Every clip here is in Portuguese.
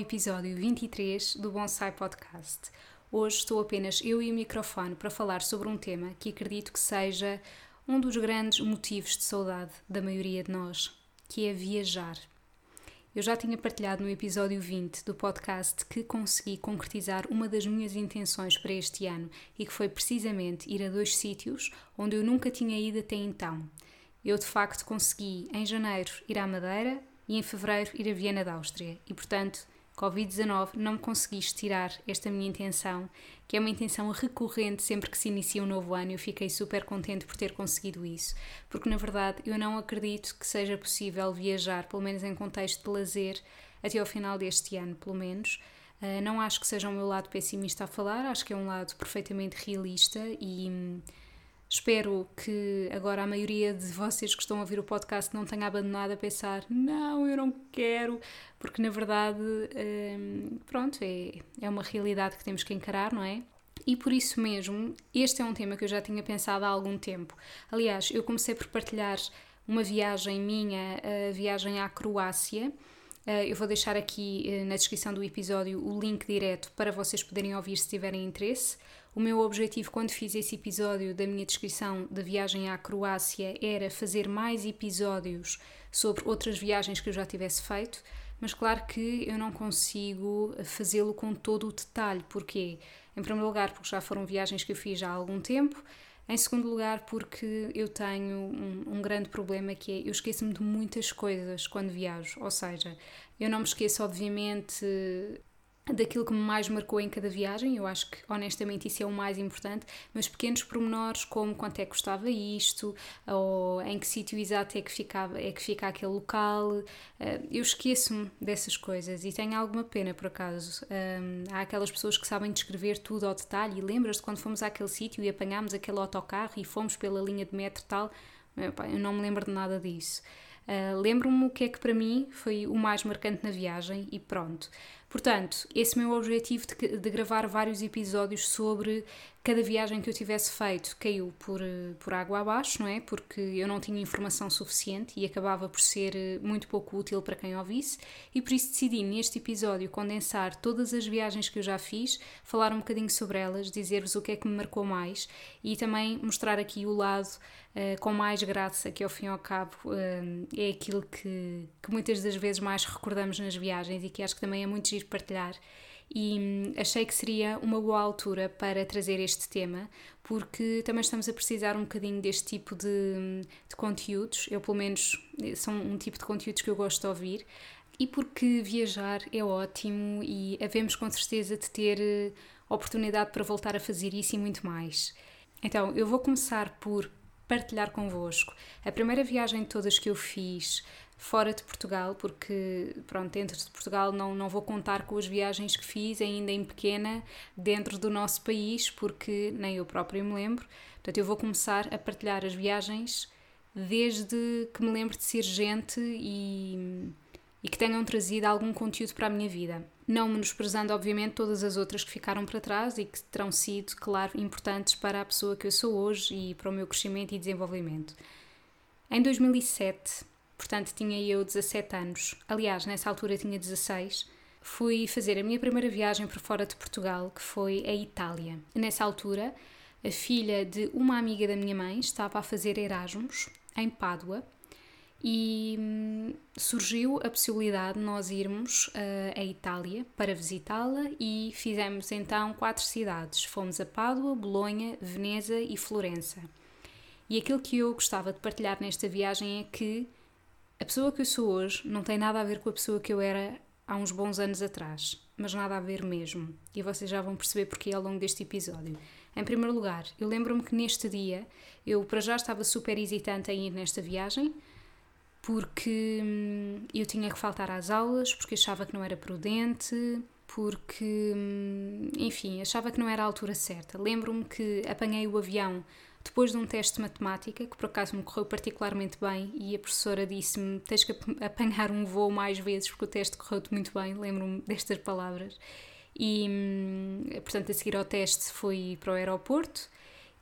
Episódio 23 do Bonsai Podcast. Hoje estou apenas eu e o microfone para falar sobre um tema que acredito que seja um dos grandes motivos de saudade da maioria de nós, que é viajar. Eu já tinha partilhado no episódio 20 do podcast que consegui concretizar uma das minhas intenções para este ano e que foi precisamente ir a dois sítios onde eu nunca tinha ido até então. Eu de facto consegui em janeiro ir à Madeira e em fevereiro ir a Viena da Áustria. E portanto, Covid-19 não me conseguiste tirar esta minha intenção, que é uma intenção recorrente sempre que se inicia um novo ano. Eu fiquei super contente por ter conseguido isso, porque na verdade eu não acredito que seja possível viajar, pelo menos em contexto de lazer, até ao final deste ano, pelo menos. Uh, não acho que seja o meu lado pessimista a falar, acho que é um lado perfeitamente realista e. Espero que agora a maioria de vocês que estão a ouvir o podcast não tenha abandonado a pensar não, eu não quero, porque na verdade, hum, pronto, é, é uma realidade que temos que encarar, não é? E por isso mesmo, este é um tema que eu já tinha pensado há algum tempo. Aliás, eu comecei por partilhar uma viagem minha, a viagem à Croácia. Eh, eu vou deixar aqui eh, na descrição do episódio o link direto para vocês poderem ouvir se tiverem interesse. O meu objetivo quando fiz esse episódio da minha descrição da viagem à Croácia era fazer mais episódios sobre outras viagens que eu já tivesse feito, mas claro que eu não consigo fazê-lo com todo o detalhe. Porquê? Em primeiro lugar, porque já foram viagens que eu fiz há algum tempo. Em segundo lugar, porque eu tenho um, um grande problema que é eu esqueço-me de muitas coisas quando viajo. Ou seja, eu não me esqueço, obviamente, daquilo que me mais marcou em cada viagem, eu acho que honestamente isso é o mais importante, mas pequenos pormenores como quanto é que custava isto, ou em que sítio exato é que, ficava, é que fica aquele local, eh, eu esqueço-me dessas coisas e tenho alguma pena por acaso. há aquelas pessoas que sabem descrever tudo ao detalhe e lembras-te quando fomos àquele sítio e apanhámos aquele autocarro e fomos pela linha de metro tal, eu não me lembro de nada disso. Uh, Lembro-me o que é que para mim foi o mais marcante na viagem e pronto. Portanto, esse meu objetivo de, de, gravar vários episódios sobre cada viagem que eu tivesse feito caiu por, por água abaixo, não é? Porque eu não tinha informação suficiente e acabava por ser eh, muito pouco útil para quem ouvisse, e por isso decidi neste episódio condensar todas as viagens que eu já fiz, falar um bocadinho sobre elas, dizer-vos o que é que me marcou mais e também mostrar aqui o lado uh, com mais graça, que ao fim e ao cabo uh, é aquilo que, que muitas das vezes mais recordamos nas viagens e que acho que também é muito partilhar e hum, achei que seria uma boa altura para trazer este tema, porque também estamos a precisar um bocadinho deste tipo de, de conteúdos. Eu, pelo menos, são um tipo de conteúdos que eu gosto de ouvir. E porque viajar é ótimo e havemos com certeza de ter eh, oportunidade para voltar a fazer isso e muito mais. Então, eu vou começar por partilhar convosco a primeira viagem de todas que eu fiz fora de Portugal, porque pronto, dentro de Portugal não, não vou contar com as viagens que fiz ainda em pequena dentro do nosso país, porque nem eu próprio me lembro. Portanto, eu vou começar a partilhar as viagens desde que me lembro de ser gente e, e que tenham trazido algum conteúdo para a minha vida. Não menosprezando, obviamente, todas as outras que ficaram para trás e que terão sido, claro, importantes para a pessoa que eu sou hoje e para o meu crescimento e desenvolvimento. Em 2007, portanto tinha eu 17 anos, aliás, nessa altura tinha 16, fui fazer a minha primeira viagem para fora de Portugal, que foi a Itália. Nessa altura, a filha de uma amiga da minha mãe estava a fazer Erasmus em Pádua e hum, surgiu a possibilidade de nós irmos à Itália para visitá-la e fizemos então quatro cidades. Fomos a Pádua, Bolonha, Veneza e Florença. E aquilo que eu gostava de partilhar nesta viagem é que a pessoa que eu sou hoje não tem nada a ver com a pessoa que eu era há uns bons anos atrás, mas nada a ver mesmo. E vocês já vão perceber porque ao longo deste episódio. Em primeiro lugar, eu lembro-me que neste dia eu para já estava super hesitante em ir nesta viagem porque hum, eu tinha que faltar às aulas, porque achava que não era prudente, porque, hum, enfim, achava que não era a altura certa. Lembro-me que apanhei o avião depois de um teste de matemática, que por acaso me correu particularmente bem, e a professora disse-me: tens que apanhar um voo mais vezes, porque o teste correu-te muito bem. Lembro-me destas palavras. E, hum, portanto, a seguir ao teste fui para o aeroporto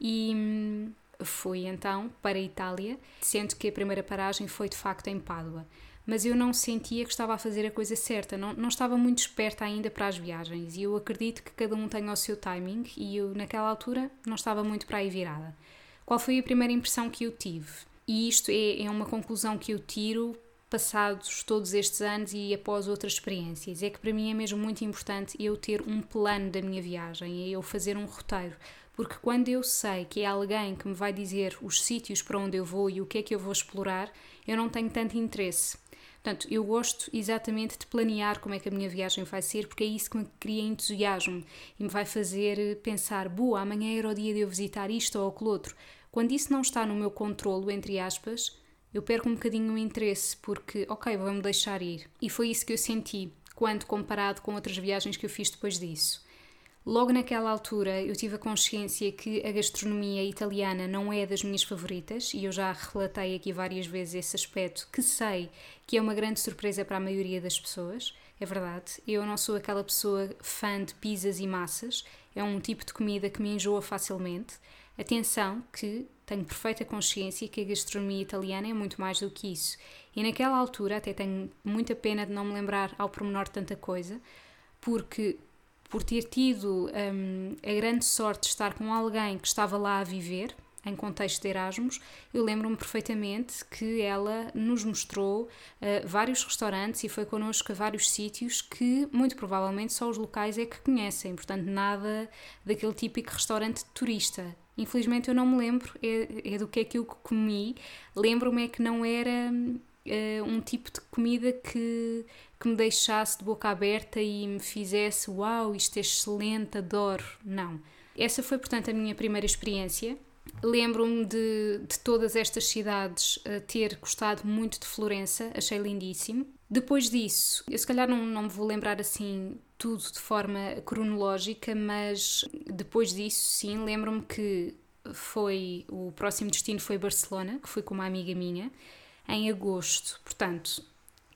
e fui então para a Itália, sendo que a primeira paragem foi de facto em Pádua. Mas eu não sentia que estava a fazer a coisa certa, não, não estava muito esperta ainda para as viagens e eu acredito que cada um tenha o seu timing e eu naquela altura não estava muito para aí virada. Qual foi a primeira impressão que eu tive? E isto é, é uma conclusão que eu tiro passados todos estes anos e após outras experiências. É que para mim é mesmo muito importante eu ter um plano da minha viagem, é eu fazer um roteiro, porque quando eu sei que é alguém que me vai dizer os sítios para onde eu vou e o que é que eu vou explorar, eu não tenho tanto interesse. Portanto, eu gosto exatamente de planear como é que a minha viagem vai ser, porque é isso que me cria entusiasmo e me vai fazer pensar: boa, amanhã era o dia de eu visitar isto ou aquilo outro. Quando isso não está no meu controlo, entre aspas, eu perco um bocadinho o interesse, porque, ok, vou-me deixar ir. E foi isso que eu senti quando comparado com outras viagens que eu fiz depois disso. Logo naquela altura eu tive a consciência que a gastronomia italiana não é das minhas favoritas e eu já relatei aqui várias vezes esse aspecto que sei que é uma grande surpresa para a maioria das pessoas. É verdade, eu não sou aquela pessoa fã de pizzas e massas, é um tipo de comida que me enjoa facilmente. Atenção que tenho perfeita consciência que a gastronomia italiana é muito mais do que isso. E naquela altura até tenho muita pena de não me lembrar ao pormenor tanta coisa, porque por ter tido um, a grande sorte de estar com alguém que estava lá a viver, em contexto de Erasmus, eu lembro-me perfeitamente que ela nos mostrou uh, vários restaurantes e foi connosco a vários sítios que muito provavelmente só os locais é que conhecem, portanto, nada daquele típico restaurante turista. Infelizmente eu não me lembro é, é do que é que eu comi, lembro-me é que não era uh, um tipo de comida que que me deixasse de boca aberta e me fizesse uau, isto é excelente, adoro. Não. Essa foi, portanto, a minha primeira experiência. Lembro-me de, de todas estas cidades uh, ter gostado muito de Florença, achei lindíssimo. Depois disso, eu se calhar não, não me vou lembrar assim tudo de forma cronológica, mas depois disso, sim, lembro-me que foi o próximo destino foi Barcelona, que fui com uma amiga minha em agosto. Portanto,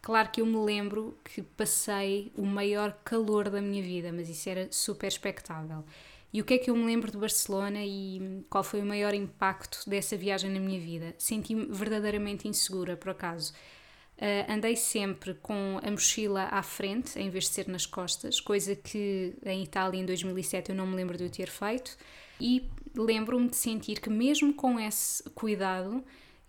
Claro que eu me lembro que passei o maior calor da minha vida, mas isso era super expectável. E o que é que eu me lembro de Barcelona e qual foi o maior impacto dessa viagem na minha vida? Senti-me verdadeiramente insegura, por acaso. Uh, andei sempre com a mochila à frente, em vez de ser nas costas, coisa que em Itália em 2007 eu não me lembro de eu ter feito. E lembro-me de sentir que, mesmo com esse cuidado,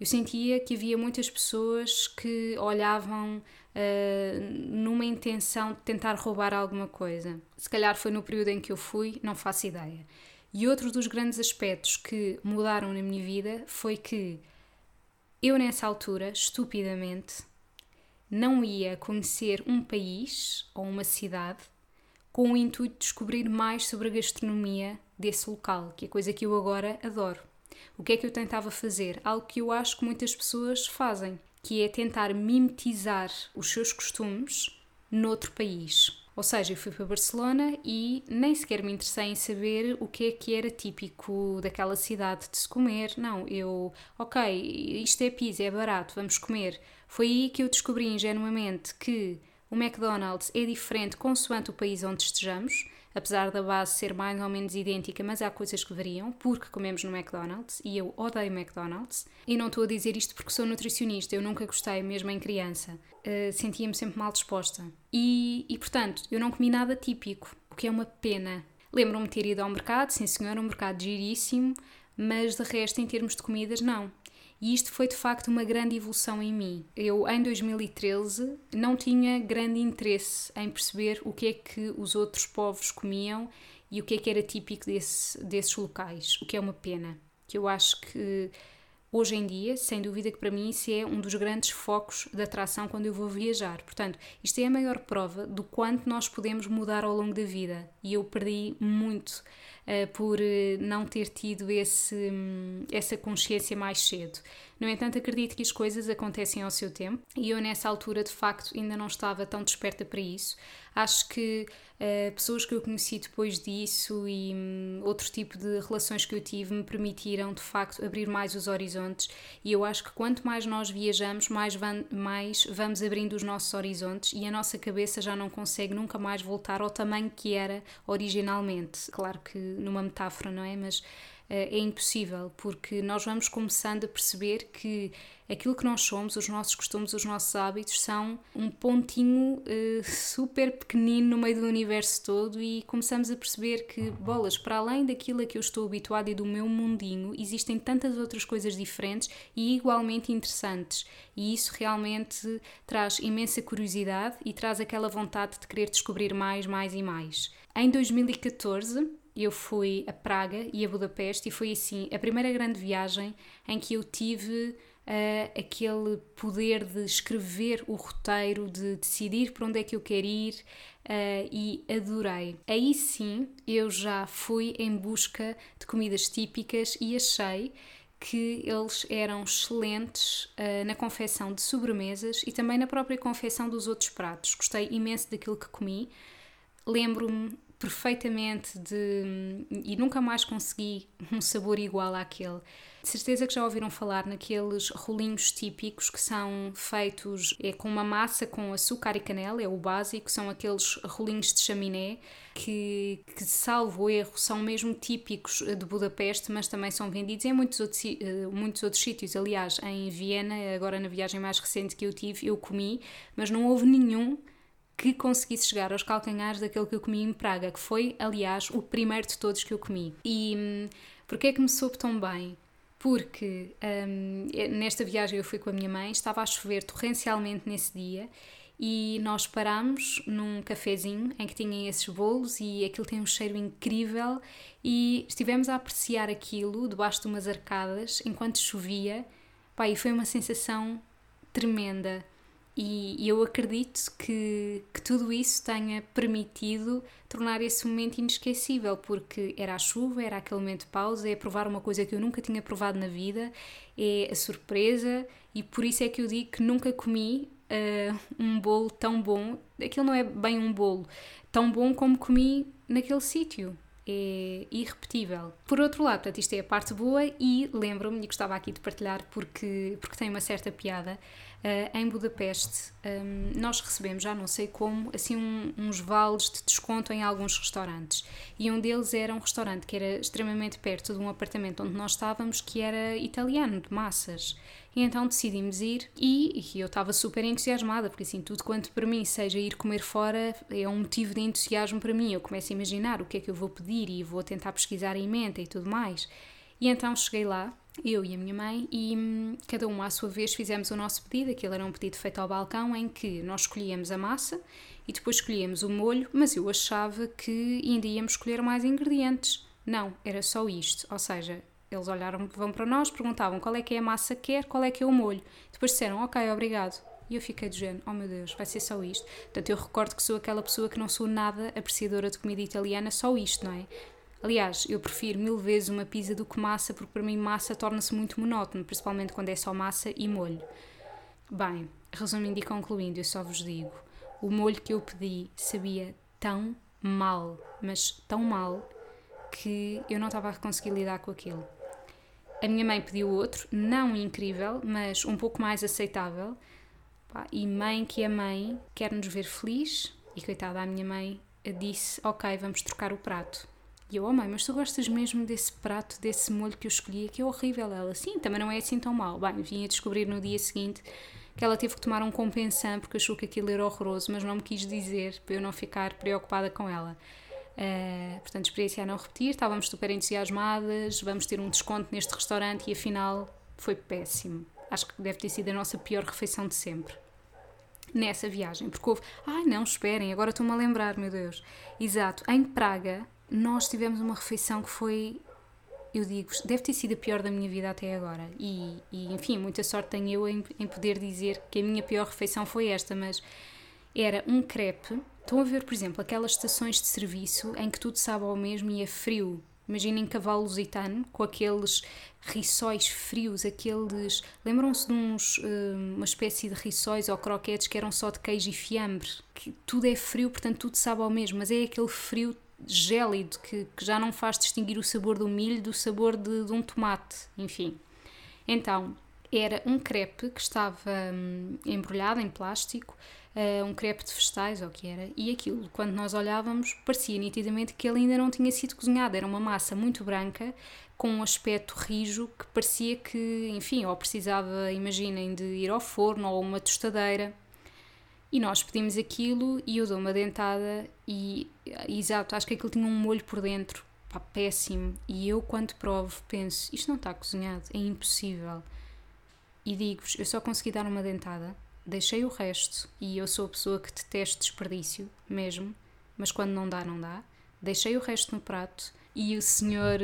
eu sentia que havia muitas pessoas que olhavam uh, numa intenção de tentar roubar alguma coisa. Se calhar foi no período em que eu fui, não faço ideia. E outro dos grandes aspectos que mudaram na minha vida foi que eu, nessa altura, estupidamente, não ia conhecer um país ou uma cidade com o intuito de descobrir mais sobre a gastronomia desse local, que é coisa que eu agora adoro. O que é que eu tentava fazer? Algo que eu acho que muitas pessoas fazem, que é tentar mimetizar os seus costumes noutro país. Ou seja, eu fui para Barcelona e nem sequer me interessei em saber o que é que era típico daquela cidade de se comer. Não, eu, ok, isto é pizza, é barato, vamos comer. Foi aí que eu descobri ingenuamente que o McDonald's é diferente consoante o país onde estejamos apesar da base ser mais ou menos idêntica, mas há coisas que variam, porque comemos no McDonald's e eu odeio McDonald's. E não estou a dizer isto porque sou nutricionista, eu nunca gostei, mesmo em criança. Uh, Sentia-me sempre mal disposta. E, e, portanto, eu não comi nada típico, o que é uma pena. Lembro-me de ter ido ao mercado, sim senhor, um mercado giríssimo, mas de resto, em termos de comidas, não. E isto foi de facto uma grande evolução em mim. Eu, em 2013, não tinha grande interesse em perceber o que é que os outros povos comiam e o que é que era típico desse, desses locais, o que é uma pena. Que eu acho que hoje em dia, sem dúvida que para mim isso é um dos grandes focos de atração quando eu vou viajar. Portanto, isto é a maior prova do quanto nós podemos mudar ao longo da vida. E eu perdi muito por não ter tido esse, um, essa consciência mais cedo. No entanto, acredito que as coisas acontecem ao seu tempo e eu, nessa altura, de facto, ainda não estava tão desperta para isso. Acho que uh, pessoas que eu conheci depois disso e um, outro tipo de relações que eu tive me permitiram, de facto, abrir mais os horizontes. E eu acho que quanto mais nós viajamos, mais, van, mais vamos abrindo os nossos horizontes e a nossa cabeça já não consegue nunca mais voltar ao tamanho que era originalmente. Claro que numa metáfora, não é? Mas eh, é impossível, porque nós vamos começando a perceber que aquilo que nós somos, os nossos costumes, os nossos hábitos, são um pontinho uh, super pequenino no meio do universo todo e começamos a perceber que, bolas, para além daquilo a que eu estou habituado e do meu mundinho, existem tantas outras coisas diferentes e igualmente interessantes. E isso realmente traz imensa curiosidade e traz aquela vontade de querer descobrir mais, mais e mais. Em 2014, eu fui a Praga e a Budapeste e foi assim a primeira grande viagem em que eu tive uh, aquele poder de escrever o roteiro, de decidir para onde é que eu quero ir uh, e adorei. Aí sim eu já fui em busca de comidas típicas e achei que eles eram excelentes uh, na confecção de sobremesas e também na própria confecção dos outros pratos. Gostei imenso daquilo que comi. Lembro-me perfeitamente de. e nunca mais consegui um sabor igual àquele. De certeza que já ouviram falar naqueles rolinhos típicos que são feitos é, com uma massa com açúcar e canela, é o básico, são aqueles rolinhos de chaminé que, que salvo erro, são mesmo típicos de Budapeste, mas também são vendidos em muitos outros, eh, muitos outros sítios. Aliás, em Viena, agora na viagem mais recente que eu tive, eu comi, mas não houve nenhum que conseguisse chegar aos calcanhares daquele que eu comi em Praga, que foi, aliás, o primeiro de todos que eu comi. E hum, porquê é que me soube tão bem? Porque hum, nesta viagem eu fui com a minha mãe, estava a chover torrencialmente nesse dia e nós parámos num cafezinho em que tinha esses bolos e aquilo tem um cheiro incrível e estivemos a apreciar aquilo debaixo de umas arcadas enquanto chovia. Pá, e foi uma sensação tremenda. E, eu acredito que, que tudo isso tenha permitido tornar esse momento inesquecível, porque era a chuva, era aquele momento de pausa, é provar uma coisa que eu nunca tinha provado na vida, é a surpresa, e por isso é que eu digo que nunca comi uh, um bolo tão bom. Aquilo não é bem um bolo, tão bom como comi naquele sítio é irrepetível. Por outro lado, portanto, isto é a parte boa e lembro-me, e gostava aqui de partilhar porque, porque tem uma certa piada, uh, em Budapeste um, nós recebemos, já não sei como, assim um, uns vales de desconto em alguns restaurantes e um deles era um restaurante que era extremamente perto de um apartamento onde nós estávamos que era italiano, de massas. E então decidimos ir e, e eu estava super entusiasmada, porque assim, tudo quanto para mim seja ir comer fora é um motivo de entusiasmo para mim. Eu começo a imaginar o que é que eu vou pedir e vou tentar pesquisar em mente e tudo mais. E então cheguei lá, eu e a minha mãe, e hum, cada um à sua vez fizemos o nosso pedido. Aquilo era um pedido feito ao balcão em que nós escolhíamos a massa e depois escolhíamos o molho, mas eu achava que ainda íamos escolher mais ingredientes. Não, era só isto. Ou seja, eles olharam, vão para nós, perguntavam qual é que é a massa que quer, qual é que é o molho. Depois disseram, ok, obrigado. E eu fiquei de género, oh meu Deus, vai ser só isto. Portanto, eu recordo que sou aquela pessoa que não sou nada apreciadora de comida italiana, só isto, não é? Aliás, eu prefiro mil vezes uma pizza do que massa, porque para mim massa torna-se muito monótono, principalmente quando é só massa e molho. Bem, resumindo e concluindo, eu só vos digo: o molho que eu pedi sabia tão mal, mas tão mal, que eu não estava a conseguir lidar com aquilo. A minha mãe pediu outro, não incrível, mas um pouco mais aceitável. E mãe que é mãe quer nos ver feliz. E coitada, a minha mãe disse: Ok, vamos trocar o prato. E eu, oh mãe, mas tu gostas mesmo desse prato, desse molho que eu escolhi? Que é horrível. Ela, sim, também não é assim tão mal. Bem, vim a descobrir no dia seguinte que ela teve que tomar um compensante porque achou que aquilo era horroroso, mas não me quis dizer para eu não ficar preocupada com ela. Uh, portanto, experiência a não repetir, estávamos super entusiasmadas, vamos ter um desconto neste restaurante e afinal foi péssimo. Acho que deve ter sido a nossa pior refeição de sempre. Nessa viagem, porque houve. Ai não, esperem, agora estou-me a lembrar, meu Deus. Exato, em Praga nós tivemos uma refeição que foi. Eu digo, deve ter sido a pior da minha vida até agora. E, e enfim, muita sorte tenho eu em, em poder dizer que a minha pior refeição foi esta, mas era um crepe Estão a ver, por exemplo, aquelas estações de serviço em que tudo sabe ao mesmo e é frio. Imaginem cavalo lusitano com aqueles riçóis frios, aqueles. Lembram-se de uns, uh, uma espécie de riçóis ou croquetes que eram só de queijo e fiambre? Que tudo é frio, portanto tudo sabe ao mesmo, mas é aquele frio gélido que, que já não faz distinguir o sabor do milho do sabor de, de um tomate, enfim. Então, era um crepe que estava hum, embrulhado em plástico, uh, um crepe de vegetais, ou o que era, e aquilo, quando nós olhávamos, parecia nitidamente que ele ainda não tinha sido cozinhado. Era uma massa muito branca, com um aspecto rijo, que parecia que, enfim, ou precisava, imaginem, de ir ao forno ou uma tostadeira. E nós pedimos aquilo e eu dou uma dentada e, exato, acho que aquilo tinha um molho por dentro, pá, péssimo. E eu, quando provo, penso, isto não está cozinhado, é impossível. E digo-vos, eu só consegui dar uma dentada, deixei o resto e eu sou a pessoa que detesta desperdício, mesmo, mas quando não dá, não dá. Deixei o resto no prato e o senhor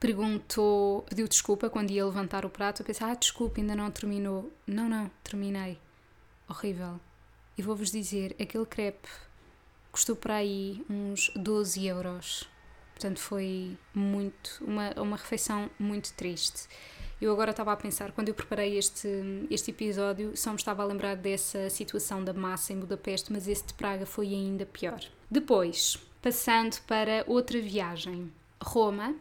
perguntou, pediu desculpa quando ia levantar o prato. Eu pensei, ah, desculpa, ainda não terminou. Não, não, terminei. Horrível. E vou-vos dizer, aquele crepe custou para aí uns 12 euros. Portanto, foi muito, uma, uma refeição muito triste. Eu agora estava a pensar, quando eu preparei este, este episódio, só me estava a lembrar dessa situação da massa em Budapeste, mas esse de Praga foi ainda pior. Depois, passando para outra viagem, Roma,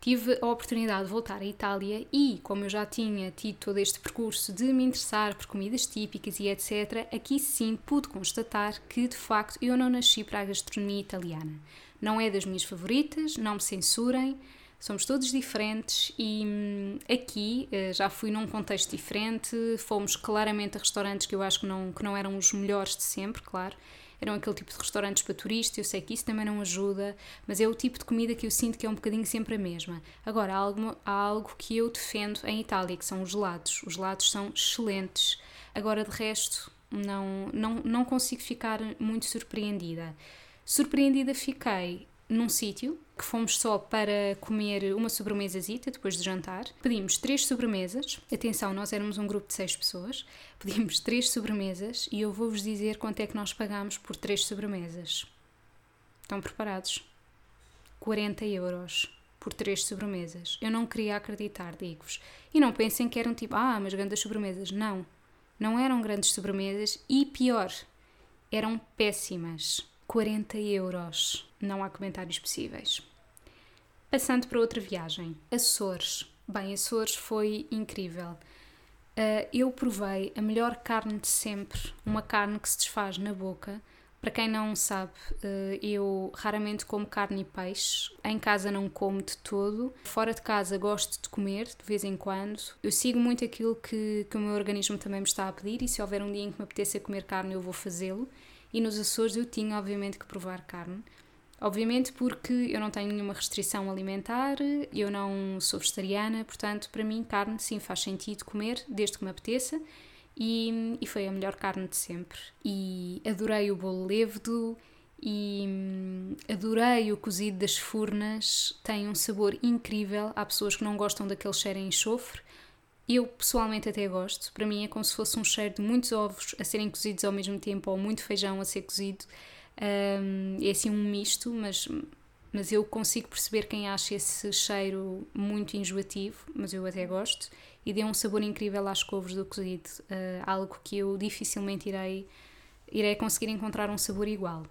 tive a oportunidade de voltar à Itália e, como eu já tinha tido todo este percurso de me interessar por comidas típicas e etc., aqui sim pude constatar que de facto eu não nasci para a gastronomia italiana. Não é das minhas favoritas, não me censurem, somos todos diferentes e hum, aqui eh, já fui num contexto diferente, fomos claramente a restaurantes que eu acho que não, que não eram os melhores de sempre, claro eram aquele tipo de restaurantes para turistas, eu sei que isso também não ajuda, mas é o tipo de comida que eu sinto que é um bocadinho sempre a mesma. Agora, há algo, há algo que eu defendo em Itália, que são os gelados. Os gelados são excelentes. Agora, de resto, não, não, não consigo ficar muito surpreendida. Surpreendida fiquei num sítio que fomos só para comer uma sobremesazita depois de jantar. Pedimos três sobremesas. Atenção, nós éramos um grupo de seis pessoas. Pedimos três sobremesas e eu vou-vos dizer quanto é que nós pagámos por três sobremesas. Estão preparados? 40 euros por três sobremesas. Eu não queria acreditar, digo-vos. E não pensem que eram tipo, ah, mas grandes sobremesas. Não. Não eram grandes sobremesas e pior, eram péssimas. 40 euros. Não há comentários possíveis. Passando para outra viagem, Açores. Bem, Açores foi incrível. Uh, eu provei a melhor carne de sempre, uma carne que se desfaz na boca. Para quem não sabe, uh, eu raramente como carne e peixe. Em casa não como de todo. Fora de casa gosto de comer de vez em quando. Eu sigo muito aquilo que, que o meu organismo também me está a pedir e se houver um dia em que me apeteça comer carne, eu vou fazê-lo e nos Açores eu tinha obviamente que provar carne. Obviamente porque eu não tenho nenhuma restrição alimentar, eu não sou vegetariana, portanto para mim carne sim faz sentido comer desde que me apeteça e, e foi a melhor carne de sempre. E adorei o bolo levedo e hum, adorei o cozido das furnas, tem um sabor incrível. Há pessoas que não gostam daquele cheiro em enxofre, eu pessoalmente até gosto. Para mim é como se fosse um cheiro de muitos ovos a serem cozidos ao mesmo tempo ou muito feijão a ser cozido. Um, é assim um misto, mas, mas eu consigo perceber quem acha esse cheiro muito enjoativo, mas eu até gosto. E deu um sabor incrível às couves do cozido, uh, algo que eu dificilmente irei, irei conseguir encontrar um sabor igual.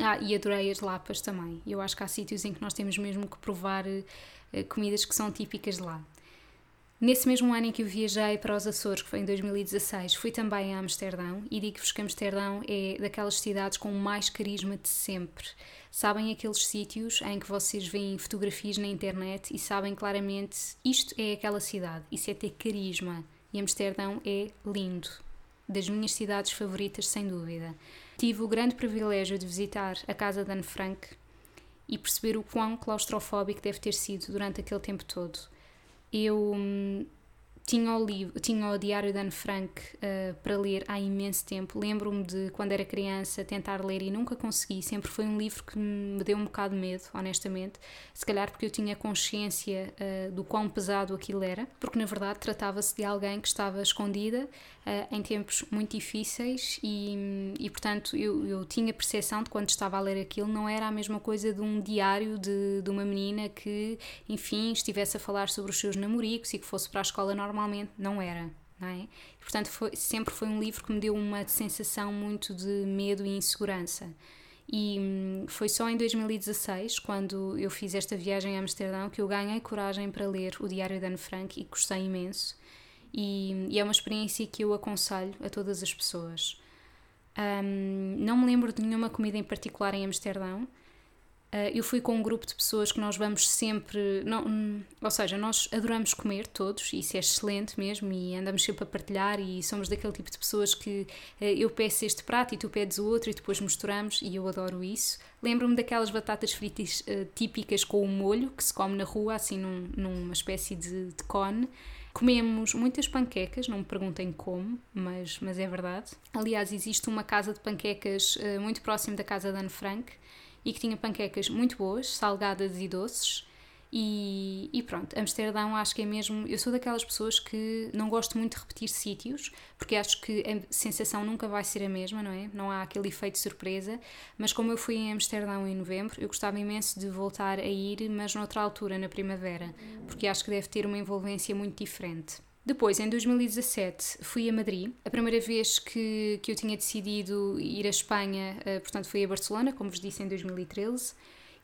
Ah, e adorei as lapas também. Eu acho que há sítios em que nós temos mesmo que provar uh, comidas que são típicas de lá. Nesse mesmo ano em que eu viajei para os Açores, que foi em 2016, fui também a Amsterdão e digo-vos que Amsterdão é daquelas cidades com mais carisma de sempre. Sabem aqueles sítios em que vocês veem fotografias na internet e sabem claramente isto é aquela cidade, isso é ter carisma. E Amsterdão é lindo. Das minhas cidades favoritas, sem dúvida. Tive o grande privilégio de visitar a casa de Anne Frank e perceber o quão claustrofóbico deve ter sido durante aquele tempo todo eu hum, tinha o, livro, tinha o Diário de Anne Frank uh, para ler há imenso tempo. Lembro-me de, quando era criança, tentar ler e nunca consegui. Sempre foi um livro que me deu um bocado de medo, honestamente. Se calhar porque eu tinha consciência uh, do quão pesado aquilo era, porque na verdade tratava-se de alguém que estava escondida uh, em tempos muito difíceis e, e portanto, eu, eu tinha percepção de quando estava a ler aquilo, não era a mesma coisa de um diário de, de uma menina que, enfim, estivesse a falar sobre os seus namoricos e que fosse para a escola normal normalmente não era. Não é? E, portanto, foi, sempre foi um livro que me deu uma sensação muito de medo e insegurança. E hum, foi só em 2016, quando eu fiz esta viagem a Amsterdão, que eu ganhei coragem para ler o Diário de Anne Frank e gostei imenso. E, e é uma experiência que eu aconselho a todas as pessoas. Um, não me lembro de nenhuma comida em particular em Amsterdão, eu fui com um grupo de pessoas que nós vamos sempre. Não, ou seja, nós adoramos comer todos, isso é excelente mesmo, e andamos sempre a partilhar, e somos daquele tipo de pessoas que uh, eu peço este prato e tu pedes o outro, e depois misturamos, e eu adoro isso. Lembro-me daquelas batatas fritas uh, típicas com o molho que se come na rua, assim num, numa espécie de, de cone. Comemos muitas panquecas, não me perguntem como, mas, mas é verdade. Aliás, existe uma casa de panquecas muito próximo da casa da Anne Frank e que tinha panquecas muito boas, salgadas e doces. E, e, pronto, Amsterdão acho que é mesmo. Eu sou daquelas pessoas que não gosto muito de repetir sítios, porque acho que a sensação nunca vai ser a mesma, não é? Não há aquele efeito surpresa. Mas como eu fui em Amsterdão em novembro, eu gostava imenso de voltar a ir, mas noutra altura, na primavera, porque acho que deve ter uma envolvência muito diferente. Depois, em 2017, fui a Madrid. A primeira vez que, que eu tinha decidido ir à Espanha, uh, portanto, fui a Barcelona, como vos disse, em 2013.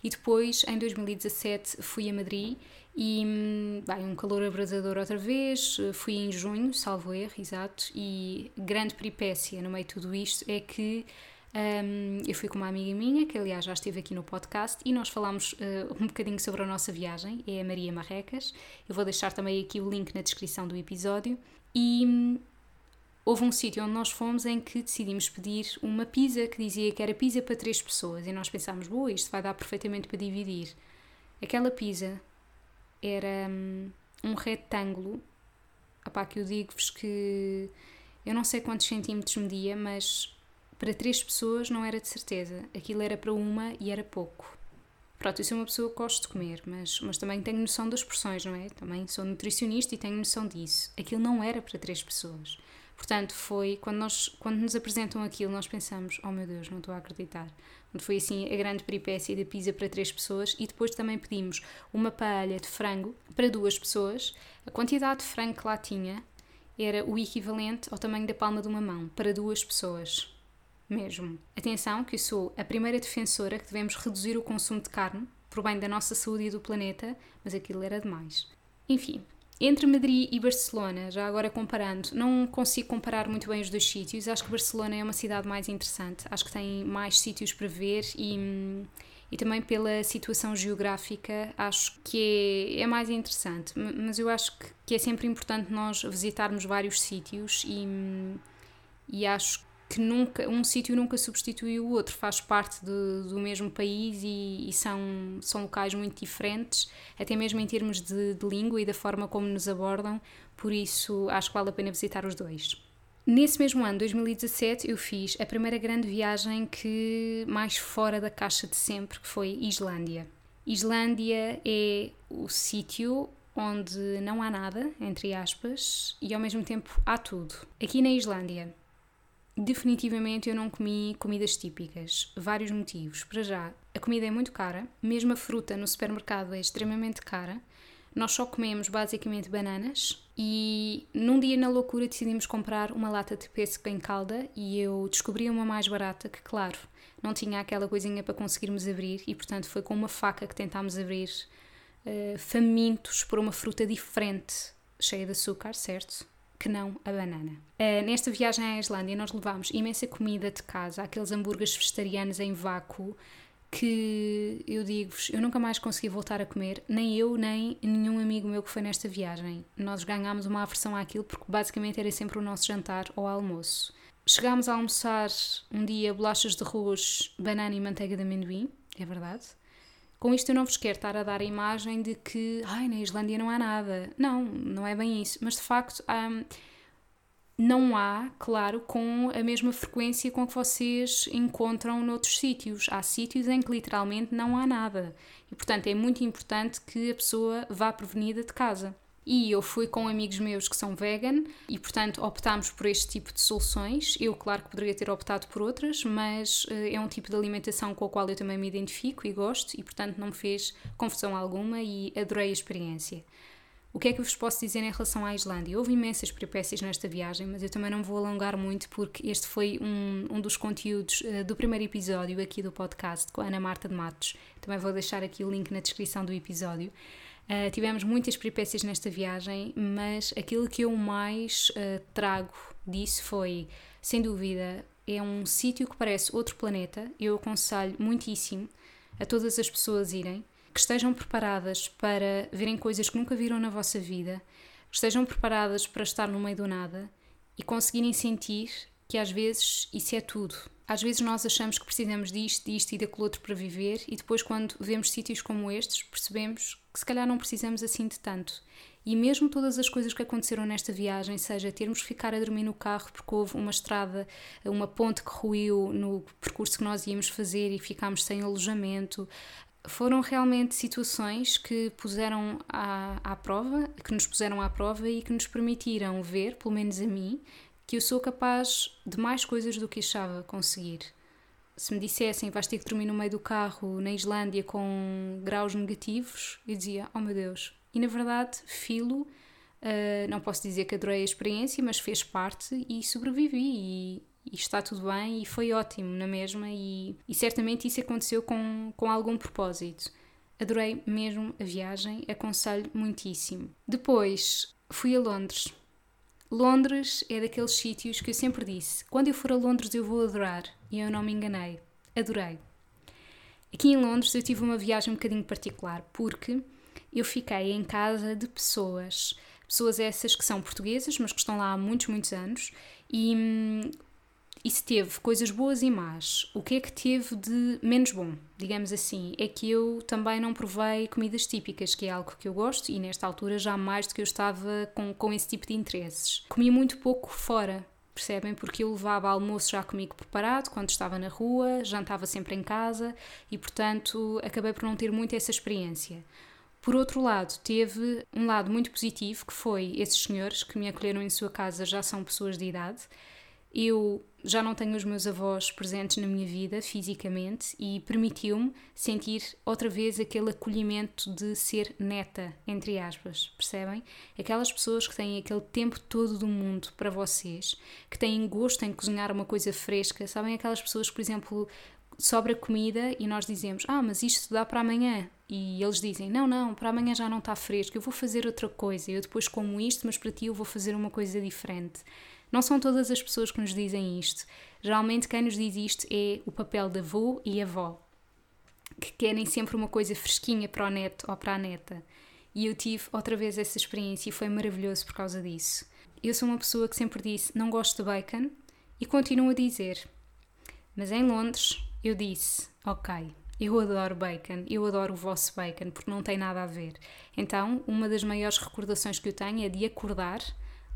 E depois, em 2017, fui a Madrid e, hum, bem, um calor abrasador outra vez. Fui em junho, salvo erro, exato. E grande peripécia no meio de tudo isto é que um, eu fui com uma amiga minha, que aliás já esteve aqui no podcast, e nós falámos uh, um bocadinho sobre a nossa viagem, é a Maria Marrecas. Eu vou deixar também aqui o link na descrição do episódio. E um, houve um sítio onde nós fomos em que decidimos pedir uma pizza que dizia que era pizza para três pessoas, e nós pensámos, boa, isto vai dar perfeitamente para dividir. Aquela pizza era um, um retângulo, opá, que eu digo-vos que eu não sei quantos centímetros media, mas para três pessoas não era de certeza, aquilo era para uma e era pouco. Pronto, eu sou uma pessoa que gosto de comer, mas, mas também tenho noção das porções, não é? Também sou nutricionista e tenho noção disso. Aquilo não era para três pessoas. Portanto, foi quando, nós, quando nos apresentam aquilo, nós pensamos: oh meu Deus, não estou a acreditar. Foi assim a grande peripécia da pizza para três pessoas e depois também pedimos uma paella de frango para duas pessoas. A quantidade de frango que lá tinha era o equivalente ao tamanho da palma de uma mão para duas pessoas mesmo. Atenção, que sou a primeira defensora que devemos reduzir o consumo de carne, por bem da nossa saúde e do planeta, mas aquilo era demais. Enfim, entre Madrid e Barcelona, já agora comparando, não consigo comparar muito bem os dois sítios. Acho que Barcelona é uma cidade mais interessante, acho que tem mais sítios para ver e, e também pela situação geográfica, acho que é, é mais interessante. Mas eu acho que, que é sempre importante nós visitarmos vários sítios e, e acho que nunca um sítio nunca substitui o outro, faz parte de, do mesmo país e, e, são, são locais muito diferentes, até mesmo em termos de, de, língua e da forma como nos abordam, por isso acho que vale a pena visitar os dois. Nesse mesmo ano, 2017, eu fiz a primeira grande viagem que mais fora da caixa de sempre, que foi Islândia. Islândia é o sítio onde não há nada, entre aspas, e ao mesmo tempo há tudo. Aqui na Islândia Definitivamente eu não comi comidas típicas. Vários motivos. Para já, a comida é muito cara, mesmo a fruta no supermercado é extremamente cara. Nós só comemos basicamente bananas e num dia na loucura decidimos comprar uma lata de pêssego em calda e eu descobri uma mais barata que, claro, não tinha aquela coisinha para conseguirmos abrir e, portanto, foi com uma faca que tentámos abrir, uh, famintos por uma fruta diferente, cheia de açúcar, certo? Que não a banana. Uh, nesta viagem à Islândia, nós levámos imensa comida de casa, aqueles hambúrgueres vegetarianos em vácuo, que eu digo-vos, eu nunca mais consegui voltar a comer, nem eu, nem nenhum amigo meu que foi nesta viagem. Nós ganhámos uma aversão àquilo porque basicamente era sempre o nosso jantar ou almoço. Chegámos a almoçar um dia bolachas de arroz, banana e manteiga de amendoim, é verdade. Com isto eu não vos quero estar a dar a imagem de que ai, na Islândia não há nada. Não, não é bem isso. Mas de facto hum, não há, claro, com a mesma frequência com que vocês encontram noutros sítios. Há sítios em que literalmente não há nada. E portanto é muito importante que a pessoa vá prevenida de casa. E eu fui com amigos meus que são vegan e, portanto, optámos por este tipo de soluções. Eu, claro que poderia ter optado por outras, mas uh, é um tipo de alimentação com a qual eu também me identifico e gosto e, portanto, não me fez confusão alguma e adorei a experiência. O que é que eu vos posso dizer em relação à Islândia? Houve imensas peripécias nesta viagem, mas eu também não vou alongar muito porque este foi um, um dos conteúdos uh, do primeiro episódio aqui do podcast com a Ana Marta de Matos. Também vou deixar aqui o link na descrição do episódio. Uh, tivemos muitas peripécias nesta viagem, mas aquilo que eu mais uh, trago disso foi, sem dúvida, é um sítio que parece outro planeta. Eu aconselho muitíssimo a todas as pessoas irem, que estejam preparadas para verem coisas que nunca viram na vossa vida, que estejam preparadas para estar no meio do nada e conseguirem sentir que às vezes isso é tudo. Às vezes nós achamos que precisamos disto, disto e daquele outro para viver, e depois, quando vemos sítios como estes, percebemos que se calhar não precisamos assim de tanto. E mesmo todas as coisas que aconteceram nesta viagem, seja termos que ficar a dormir no carro porque houve uma estrada, uma ponte que ruiu no percurso que nós íamos fazer e ficámos sem alojamento, foram realmente situações que puseram à, à prova, que nos puseram à prova e que nos permitiram ver, pelo menos a mim, que eu sou capaz de mais coisas do que achava conseguir. Se me dissessem vais ter que dormir no meio do carro na Islândia com graus negativos, eu dizia, oh meu Deus. E na verdade, filo, uh, não posso dizer que adorei a experiência, mas fez parte e sobrevivi e, e está tudo bem e foi ótimo na mesma e, e certamente isso aconteceu com, com algum propósito. Adorei mesmo a viagem, aconselho muitíssimo. Depois fui a Londres Londres é daqueles sítios que eu sempre disse: quando eu for a Londres eu vou adorar. E eu não me enganei. Adorei. Aqui em Londres eu tive uma viagem um bocadinho particular porque eu fiquei em casa de pessoas. Pessoas essas que são portuguesas, mas que estão lá há muitos, muitos anos. E hum, isso teve coisas boas e más. O que é que teve de menos bom, digamos assim, é que eu também não provei comidas típicas, que é algo que eu gosto e nesta altura já mais do que eu estava com, com esse tipo de interesses. Comi muito pouco fora, percebem? Porque eu levava almoço já comigo preparado quando estava na rua, jantava sempre em casa e, portanto, acabei por não ter muito essa experiência. Por outro lado, teve um lado muito positivo que foi esses senhores que me acolheram em sua casa já são pessoas de idade eu já não tenho os meus avós presentes na minha vida fisicamente e permitiu-me sentir outra vez aquele acolhimento de ser neta, entre aspas, percebem? Aquelas pessoas que têm aquele tempo todo do mundo para vocês, que têm gosto em cozinhar uma coisa fresca, sabem? Aquelas pessoas que, por exemplo, sobra comida e nós dizemos: Ah, mas isto dá para amanhã. E eles dizem: Não, não, para amanhã já não está fresco, eu vou fazer outra coisa. Eu depois como isto, mas para ti eu vou fazer uma coisa diferente. Não são todas as pessoas que nos dizem isto. Geralmente quem nos diz isto é o papel de avô e avó, que querem sempre uma coisa fresquinha para o neto ou para a neta. E eu tive outra vez essa experiência e foi maravilhoso por causa disso. Eu sou uma pessoa que sempre disse não gosto de bacon e continuo a dizer. Mas em Londres eu disse, ok, eu adoro bacon, eu adoro o vosso bacon porque não tem nada a ver. Então, uma das maiores recordações que eu tenho é de acordar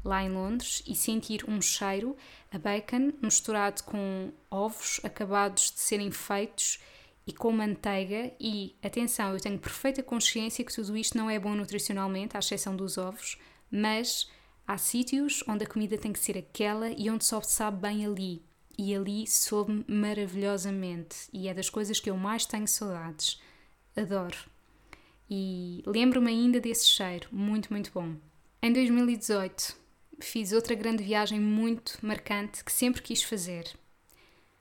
lá em Londres e sentir um cheiro a bacon misturado com ovos acabados de serem feitos e com manteiga. E atenção, eu tenho perfeita consciência que tudo isto não é bom nutricionalmente, à exceção dos ovos, mas há sítios onde a comida tem que ser aquela e onde só sabe bem ali. E ali soube maravilhosamente e é das coisas que eu mais tenho saudades. Adoro. E lembro-me ainda desse cheiro, muito, muito bom. Em 2018, fiz outra grande viagem muito marcante que sempre quis fazer.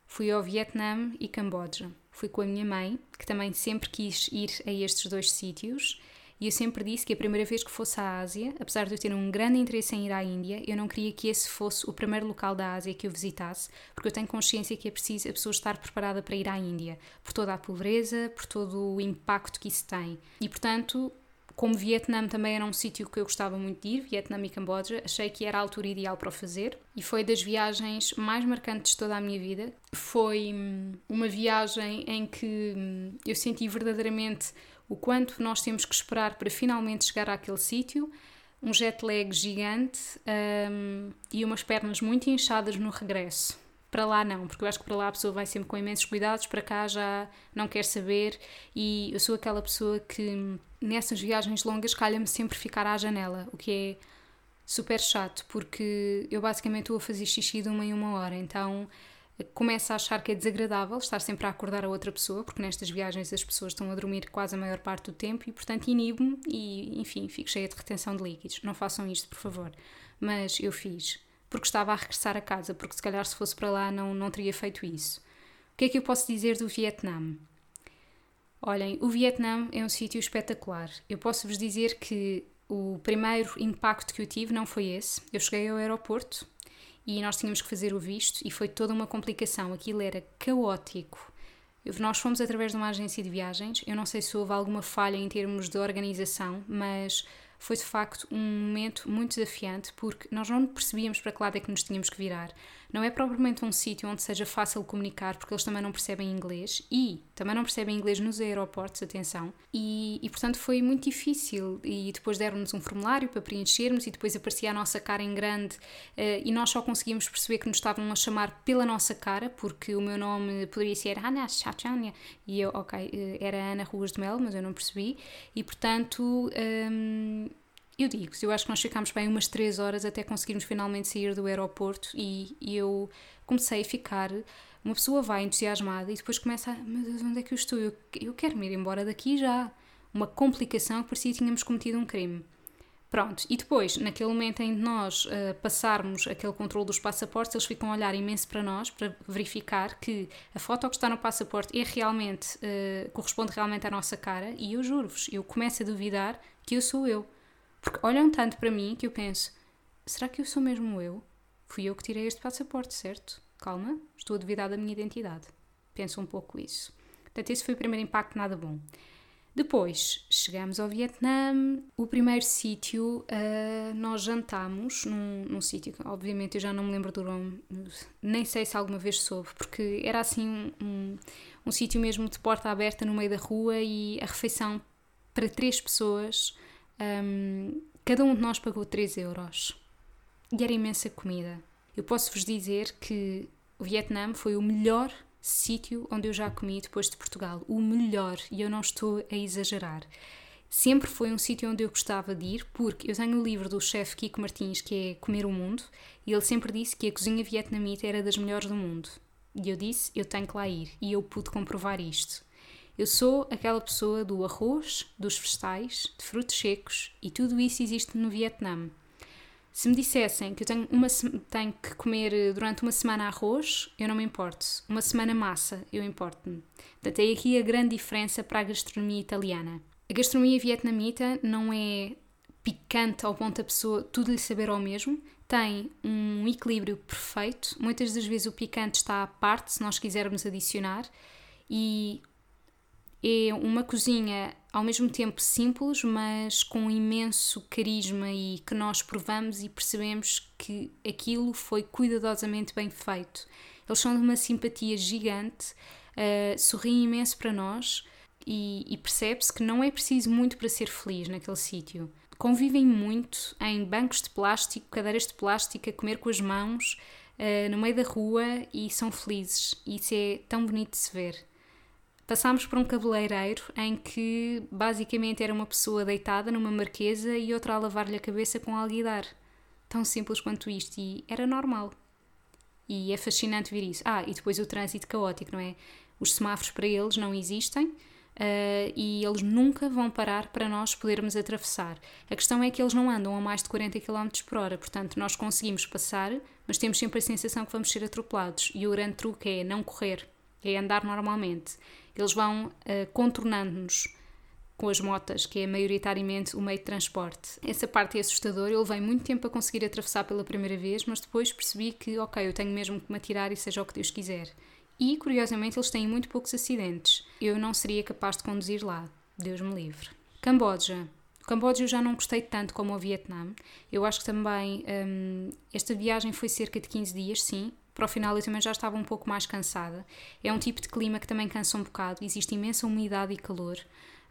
Fui ao Vietnã e Camboja. Fui com a minha mãe, que também sempre quis ir a estes dois sítios, e eu sempre disse que a primeira vez que fosse à Ásia, apesar de eu ter um grande interesse em ir à Índia, eu não queria que esse fosse o primeiro local da Ásia que eu visitasse, porque eu tenho consciência que é preciso a pessoa estar preparada para ir à Índia, por toda a pobreza, por todo o impacto que isso tem. E portanto, Como Vietnã também era um sítio que eu gostava muito de ir, Vietnã e Camboja, achei que era a altura ideal para o fazer e foi das viagens mais marcantes de toda a minha vida. Foi hum, uma viagem em que hum, eu senti verdadeiramente o quanto nós temos que esperar para finalmente chegar àquele sítio, um jet lag gigante um, e umas pernas muito inchadas no regresso. Para lá não, porque eu acho que para lá a pessoa vai sempre com imensos cuidados, para cá já não quer saber e eu sou aquela pessoa que nessas viagens longas calha-me sempre ficar à janela, o que é super chato, porque eu basicamente estou a fazer xixi de uma em uma hora, então começo a achar que é desagradável estar sempre a acordar a outra pessoa, porque nestas viagens as pessoas estão a dormir quase a maior parte do tempo e, portanto, inibo-me e, enfim, fico cheia de retenção de líquidos. Não façam isto, por favor. Mas eu fiz porque estava a regressar a casa, porque se calhar se fosse para lá não, não teria feito isso. O que é que eu posso dizer do Vietnã? Olhem, o Vietnã é um sítio espetacular. Eu posso vos dizer que o primeiro impacto que eu tive não foi esse. Eu cheguei ao aeroporto e nós tínhamos que fazer o visto e foi toda uma complicação. Aquilo era caótico. Nós fomos através de uma agência de viagens. Eu não sei se houve alguma falha em termos de organização, mas foi de facto um momento muito desafiante porque nós não percebíamos para que lado é que nos tínhamos que virar. Não é propriamente um sítio onde seja fácil comunicar porque eles também não percebem inglês e também não percebem inglês nos aeroportos, atenção. E, e portanto foi muito difícil. E depois deram-nos um formulário para preenchermos e depois aparecia a nossa cara em grande uh, e nós só conseguimos perceber que nos estavam a chamar pela nossa cara porque o meu nome poderia ser Ana Chachania e eu, ok, uh, era Ana Ruas de Mel, mas eu não percebi. E portanto. Um, eu digo, eu acho que nós ficámos bem umas 3 horas até conseguirmos finalmente sair do aeroporto e, e eu comecei a ficar. Uma pessoa vai entusiasmada e depois começa a. Meu Deus, onde é que eu estou? Eu, eu quero me ir embora daqui já. Uma complicação que parecia que tínhamos cometido um crime. Pronto, e depois, naquele momento em que nós uh, passarmos aquele controle dos passaportes, eles ficam a olhar imenso para nós para verificar que a foto que está no passaporte é realmente, uh, corresponde realmente à nossa cara. E eu juro-vos, eu começo a duvidar que eu sou eu. Porque olham tanto para mim que eu penso: será que eu sou mesmo eu? Fui eu que tirei este passaporte, certo? Calma, estou a duvidar da minha identidade. Penso um pouco isso. Portanto, esse foi o primeiro impacto, nada bom. Depois chegamos ao Vietnã. O primeiro sítio, uh, nós jantámos num, num sítio, obviamente eu já não me lembro do nome, nem sei se alguma vez soube, porque era assim um, um sítio mesmo de porta aberta no meio da rua e a refeição para três pessoas um, cada um de nós pagou 3 euros e era imensa comida. Eu posso vos dizer que o Vietnã foi o melhor sítio onde eu já comi depois de Portugal. O melhor, e eu não estou a exagerar. Sempre foi um sítio onde eu gostava de ir, porque eu tenho o livro do chefe Kiko Martins, que é Comer o Mundo, e ele sempre disse que a cozinha vietnamita era das melhores do mundo. E eu disse, eu tenho que lá ir, e eu pude comprovar isto. Eu sou aquela pessoa do arroz, dos vegetais, de frutos secos e tudo isso existe no Vietnã. Se me dissessem que eu tenho, uma, tenho que comer eh, durante uma semana arroz, eu não me importo. Uma semana massa, eu importo-me. Portanto, é aqui a grande diferença para a gastronomia italiana. A gastronomia vietnamita não é picante ao ponto da pessoa tudo lhe saber ao mesmo, tem um equilíbrio perfeito. Muitas das vezes o picante está à parte, se nós quisermos adicionar, e é uma cozinha ao mesmo tempo simples, mas com imenso carisma e que nós provamos e percebemos que aquilo foi cuidadosamente bem feito. Eles são de uma simpatia gigante, uh, sorriem imenso para nós e, e percebe-se que não é preciso muito para ser feliz naquele sítio. Convivem muito em bancos de plástico, cadeiras de plástico, a comer com as mãos, uh, no meio da rua e são felizes. Isso é tão bonito de se ver. Passámos por um cabeleireiro em que basicamente era uma pessoa deitada numa marquesa e outra a lavar-lhe a cabeça com alguidar. Tão simples quanto isto e era normal. E é fascinante ver isso. Ah, e depois o trânsito caótico, não é? Os semáforos para eles não existem uh, e eles nunca vão parar para nós podermos atravessar. A questão é que eles não andam a mais de 40 km por hora, portanto nós conseguimos passar, mas temos sempre a sensação que vamos ser atropelados. E o grande truque é não correr, é andar normalmente eles vão uh, contornando-nos com as motas, que é maioritariamente o meio de transporte. Essa parte é assustadora. Eu levei muito tempo a conseguir atravessar pela primeira vez, mas depois percebi que, ok, eu tenho mesmo que me atirar e seja o que Deus quiser. E, curiosamente, eles têm muito poucos acidentes. Eu não seria capaz de conduzir lá. Deus me livre. Camboja. O Camboja eu já não gostei tanto como o Vietnã. Eu acho que também um, esta viagem foi cerca de 15 dias, sim. Para o final eu também já estava um pouco mais cansada. É um tipo de clima que também cansa um bocado. Existe imensa umidade e calor.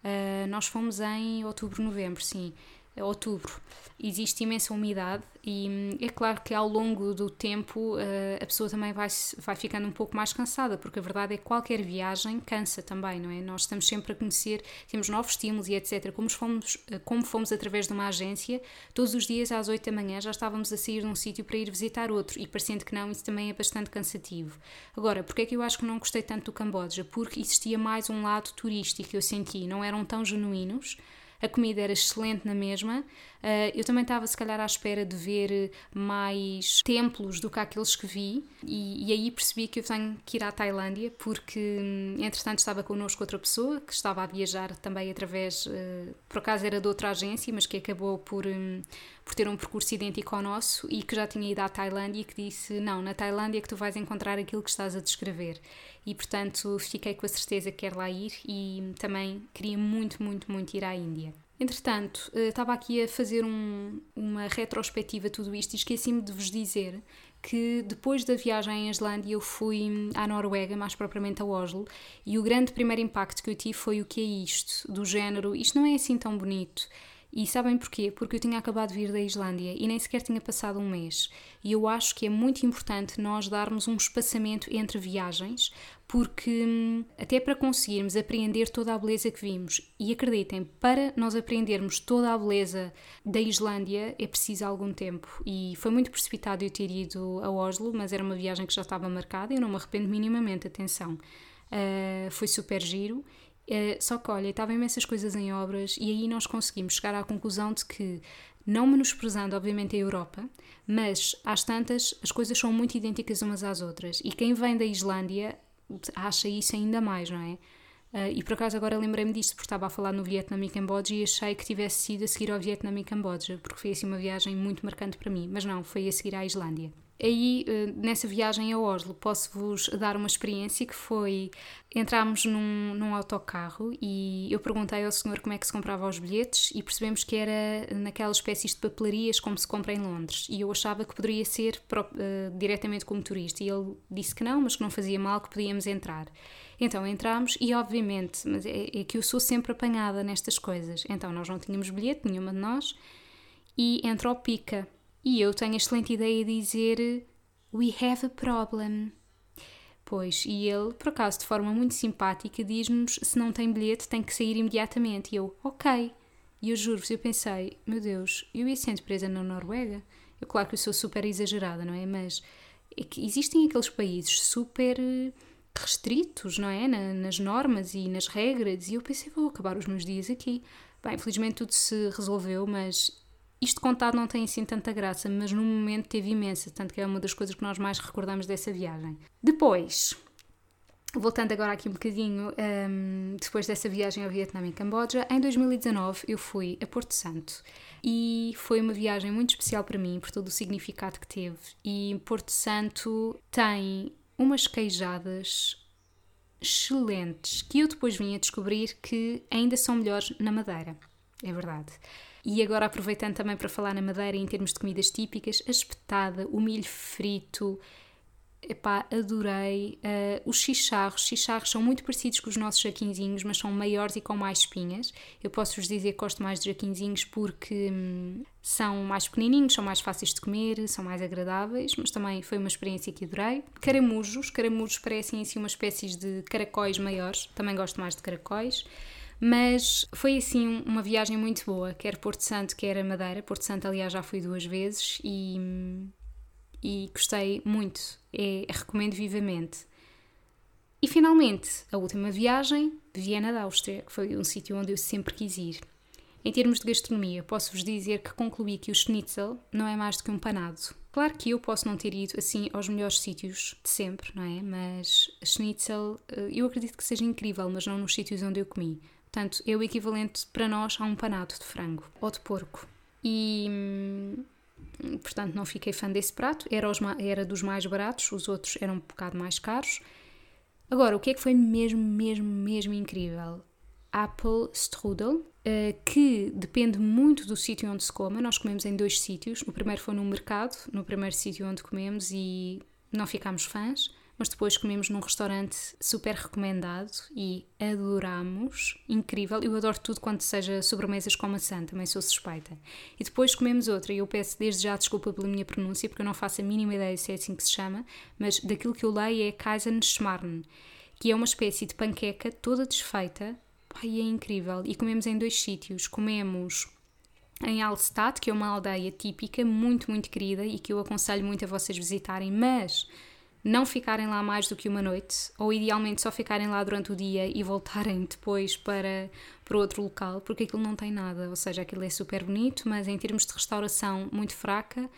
Uh, nós fomos em outubro, novembro, sim. Outubro. Existe imensa umidade e hum, é claro que ao longo do tempo eh, a pessoa também vai, vai ficando um pouco mais cansada, porque a verdade é que qualquer viagem cansa também, não é? Nós estamos sempre a conhecer, temos novos estímulos e etc. Como fomos, eh, como fomos através de uma agência, todos os dias às 8 da manhã já estávamos a sair de um sítio para ir visitar outro e parecendo que não, isso também é bastante cansativo. Agora, porque é que eu acho que não gostei tanto do Camboja? Porque existia mais um lado turístico eu senti, não eram tão genuínos a comida era excelente na mesma. Uh, eu também estava, se calhar, à espera de ver mais templos do que aqueles que vi, e, e, aí percebi que eu tenho que ir à Tailândia, porque, hum, entretanto, estava connosco outra pessoa que estava a viajar também através, uh, por acaso era de outra agência, mas que acabou por, um, por ter um percurso idêntico ao nosso e que já tinha ido à Tailândia e que disse: Não, na Tailândia é que tu vais encontrar aquilo que estás a descrever. E portanto fiquei com a certeza que quero lá ir e também queria muito, muito, muito ir à Índia. Entretanto, eh, estava aqui a fazer um, uma retrospectiva de tudo isto e esqueci-me de vos dizer que depois da viagem à Islândia eu fui à Noruega, mais propriamente a Oslo, e o grande primeiro impacto que eu tive foi o que é isto, do género, isto não é assim tão bonito, e sabem porquê? Porque eu tinha acabado de vir da Islândia e nem sequer tinha passado um mês. E eu acho que é muito importante nós darmos um espaçamento entre viagens, porque hum, até para conseguirmos apreender toda a beleza que vimos, e acreditem, para nós aprendermos toda a beleza da Islândia é preciso algum tempo. E foi muito precipitado eu ter ido a Oslo, mas era uma viagem que já estava marcada e eu não me arrependo minimamente, atenção. Uh, foi super giro Uh, só que, olha, estavam imensas coisas em obras e aí nós conseguimos chegar à conclusão de que, não menosprezando, obviamente, a Europa, mas às tantas as coisas são muito idênticas umas às outras. E quem vem da Islândia acha isso ainda mais, não é? Uh, e por acaso agora lembrei-me disto porque estava a falar no Vietnã e Camboja e achei que tivesse sido a seguir ao Vietnã e Camboja, porque foi assim uma viagem muito marcante para mim, mas não, foi a seguir à Islândia. Aí, uh, nessa viagem a Oslo, posso-vos dar uma experiência que foi: entramos num, num autocarro e eu perguntei ao senhor como é que se comprava os bilhetes e percebemos que era naquelas espécies de papelarias como se compra em Londres. E eu achava que poderia ser uh, diretamente como turista. E ele disse que não, mas que não fazia mal, que podíamos entrar. Então entramos e, obviamente, mas é, é, que eu sou sempre apanhada nestas coisas. Então nós não tínhamos bilhete, nenhuma de nós, e entra o pica. E eu tenho a excelente ideia de dizer: We have a problem. Pois, e ele, por acaso, de forma muito simpática, diz-nos: se não tem bilhete, tem que sair imediatamente. E eu, ok. E eu juro-vos, eu pensei: meu Deus, eu ia sendo presa na Noruega? Eu, claro que eu sou super exagerada, não é? Mas é que existem aqueles países super restritos, não é? Na, nas normas e nas regras, e eu pensei, vou acabar os meus dias aqui. Bem, felizmente tudo se resolveu, mas isto contado não tem assim tanta graça, mas no momento teve imensa, tanto que é uma das coisas que nós mais recordamos dessa viagem. Depois, voltando agora aqui um bocadinho, um, depois dessa viagem ao Vietnã e Camboja, em 2019 eu fui a Porto Santo e foi uma viagem muito especial para mim por todo o significado que teve. E Porto Santo tem umas queijadas excelentes que eu depois vim a descobrir que ainda são melhores na Madeira. É verdade. E agora aproveitando também para falar na Madeira em termos de comidas típicas, a espetada, o milho frito, Epá, adorei. Uh, os chicharros. Chicharros são muito parecidos com os nossos jaquinzinhos, mas são maiores e com mais espinhas. Eu posso-vos dizer que gosto mais de jaquinzinhos porque hum, são mais pequenininhos, são mais fáceis de comer, são mais agradáveis, mas também foi uma experiência que adorei. Caramujos. Caramujos parecem assim umas espécies de caracóis maiores. Também gosto mais de caracóis. Mas foi assim uma viagem muito boa, quer Porto Santo, quer Madeira. Porto Santo, aliás, já fui duas vezes e e gostei muito, é, recomendo vivamente. E finalmente, a última viagem, Viena da Áustria, que foi um sítio onde eu sempre quis ir. Em termos de gastronomia, posso-vos dizer que concluí que o schnitzel não é mais do que um panado. Claro que eu posso não ter ido assim aos melhores sítios de sempre, não é? Mas schnitzel, eh, eu acredito que seja incrível, mas não nos sítios onde eu comi. Portanto, é o equivalente para nós a um panado de frango ou de porco. E hum, portanto não fiquei fã desse prato, era, os, era dos mais baratos, os outros eram um bocado mais caros. Agora, o que é que foi mesmo, mesmo, mesmo incrível? Apple Strudel, uh, que depende muito do sítio onde se coma. Nós comemos em dois sítios. O primeiro foi no mercado, no primeiro sítio onde comemos e não ficámos fãs mas depois comemos num restaurante super recomendado e adoramos, incrível. Eu adoro tudo quanto seja sobremesas com maçã, também sou suspeita. E depois comemos outra, e eu peço desde já desculpa pela minha pronúncia, porque eu não faço a mínima ideia se é assim que se chama, mas daquilo que eu leio é Kaisenschmarrn, que é uma espécie de panqueca toda desfeita, Ai, é incrível. E comemos em dois sítios. Comemos em Alstad, que é uma aldeia típica, muito, muito querida e que eu aconselho muito a vocês visitarem, mas não ficarem lá mais do que uma noite, ou idealmente só ficarem lá durante o dia e voltarem depois para, para outro local, porque aquilo não tem nada, ou seja, aquilo é super bonito, mas em termos de restauração muito fraca,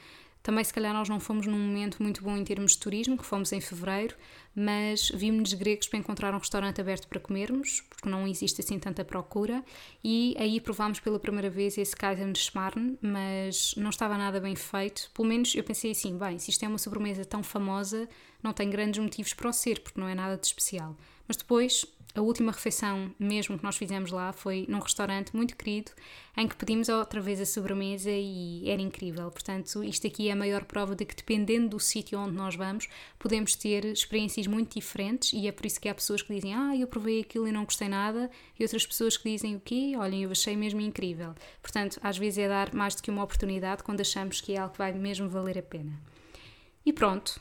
também, se calhar, nós não fomos num momento muito bom em termos de turismo, que fomos em fevereiro, mas vimos-nos gregos para encontrar um restaurante aberto para comermos, porque não existe assim tanta procura, e aí provámos pela primeira vez esse Kaiser de Schmarrn, mas não estava nada bem feito. Pelo menos eu pensei assim: bem, se isto é uma sobremesa tão famosa, não tem grandes motivos para o ser, porque não é nada de especial. Mas depois a última refeição mesmo que nós fizemos lá foi num restaurante muito querido em que pedimos outra vez a sobremesa e era incrível. Portanto, isto aqui é a maior prova de que dependendo do sítio onde nós vamos, podemos ter experiências muito diferentes e é por isso que há pessoas que dizem ah, eu provei aquilo e não gostei nada e outras pessoas que dizem o quê? Olhem, eu achei mesmo incrível. Portanto, às vezes é dar mais do que uma oportunidade quando achamos que é algo que vai mesmo valer a pena. E pronto,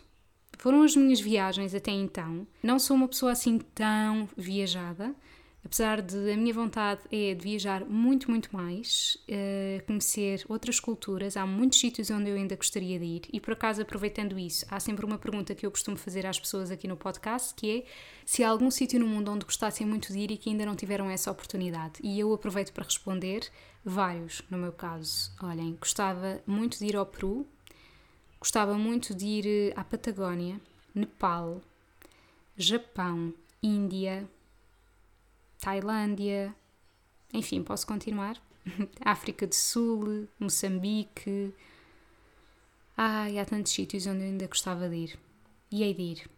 foram as minhas viagens até então. Não sou uma pessoa assim tão viajada, apesar de a minha vontade é de viajar muito, muito mais, uh, conhecer outras culturas. Há muitos sítios onde eu ainda gostaria de ir e, por acaso, aproveitando isso, há sempre uma pergunta que eu costumo fazer às pessoas aqui no podcast, que é se há algum sítio no mundo onde gostassem muito de ir e que ainda não tiveram essa oportunidade. E eu aproveito para responder vários, no meu caso. Olhem, gostava muito de ir ao Peru, Gostava muito de ir eh, à Patagónia, Nepal, Japão, Índia, Tailândia, enfim, posso continuar? África do Sul, Moçambique. Ai, há tantos sítios onde eu ainda gostava de ir. E hei de ir.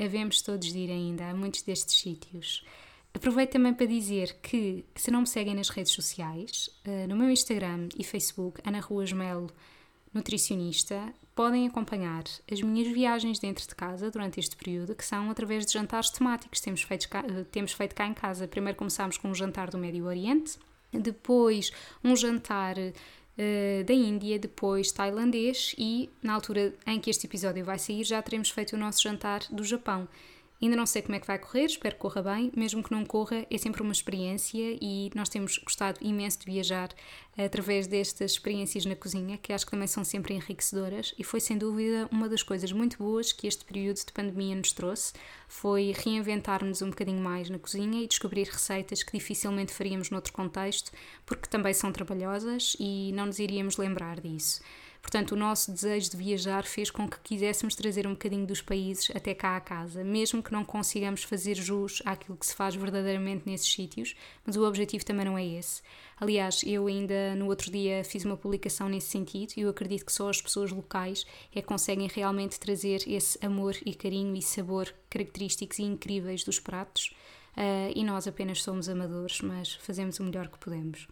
Havemos todos de ir ainda a muitos destes sítios. Aproveito também para dizer que, se não me seguem nas redes sociais, eh, no meu Instagram e Facebook, Ana Ruas Melo, nutricionista, podem acompanhar as minhas viagens dentro de casa durante este período, que são através de jantares temáticos que temos feito cá, eh, temos feito cá em casa. Primeiro começámos com um jantar do Médio Oriente, depois um jantar uh, da Índia, depois tailandês e, na altura em que este episódio vai sair, já teremos feito o nosso jantar do Japão. Ainda não sei como é que vai correr, espero que corra bem. Mesmo que não corra, é sempre uma experiência e nós temos gostado imenso de viajar através destas experiências na cozinha, que acho que também são sempre enriquecedoras e foi sem dúvida uma das coisas muito boas que este período de pandemia nos trouxe, foi reinventar-nos um bocadinho mais na cozinha e descobrir receitas que dificilmente faríamos noutro contexto, porque também são trabalhosas e não nos iríamos lembrar disso. Portanto, o nosso desejo de viajar fez com que quiséssemos trazer um bocadinho dos países até cá à casa, mesmo que não consigamos fazer jus àquilo que se faz verdadeiramente nesses sítios, mas o objetivo também não é esse. Aliás, eu ainda no outro dia fiz uma publicação nesse sentido e eu acredito que só as pessoas locais é que conseguem realmente trazer esse amor e carinho e sabor característicos e incríveis dos pratos. Uh, e nós apenas somos amadores, mas fazemos o melhor que podemos.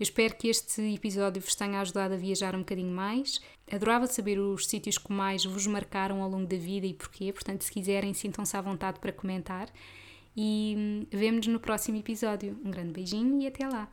Eu espero que este episódio vos tenha ajudado a viajar um bocadinho mais. Adorava saber os sítios que mais vos marcaram ao longo da vida e porquê, portanto, se quiserem, sintam-se à vontade para comentar. E hum, vemo-nos no próximo episódio. Um grande beijinho e até lá!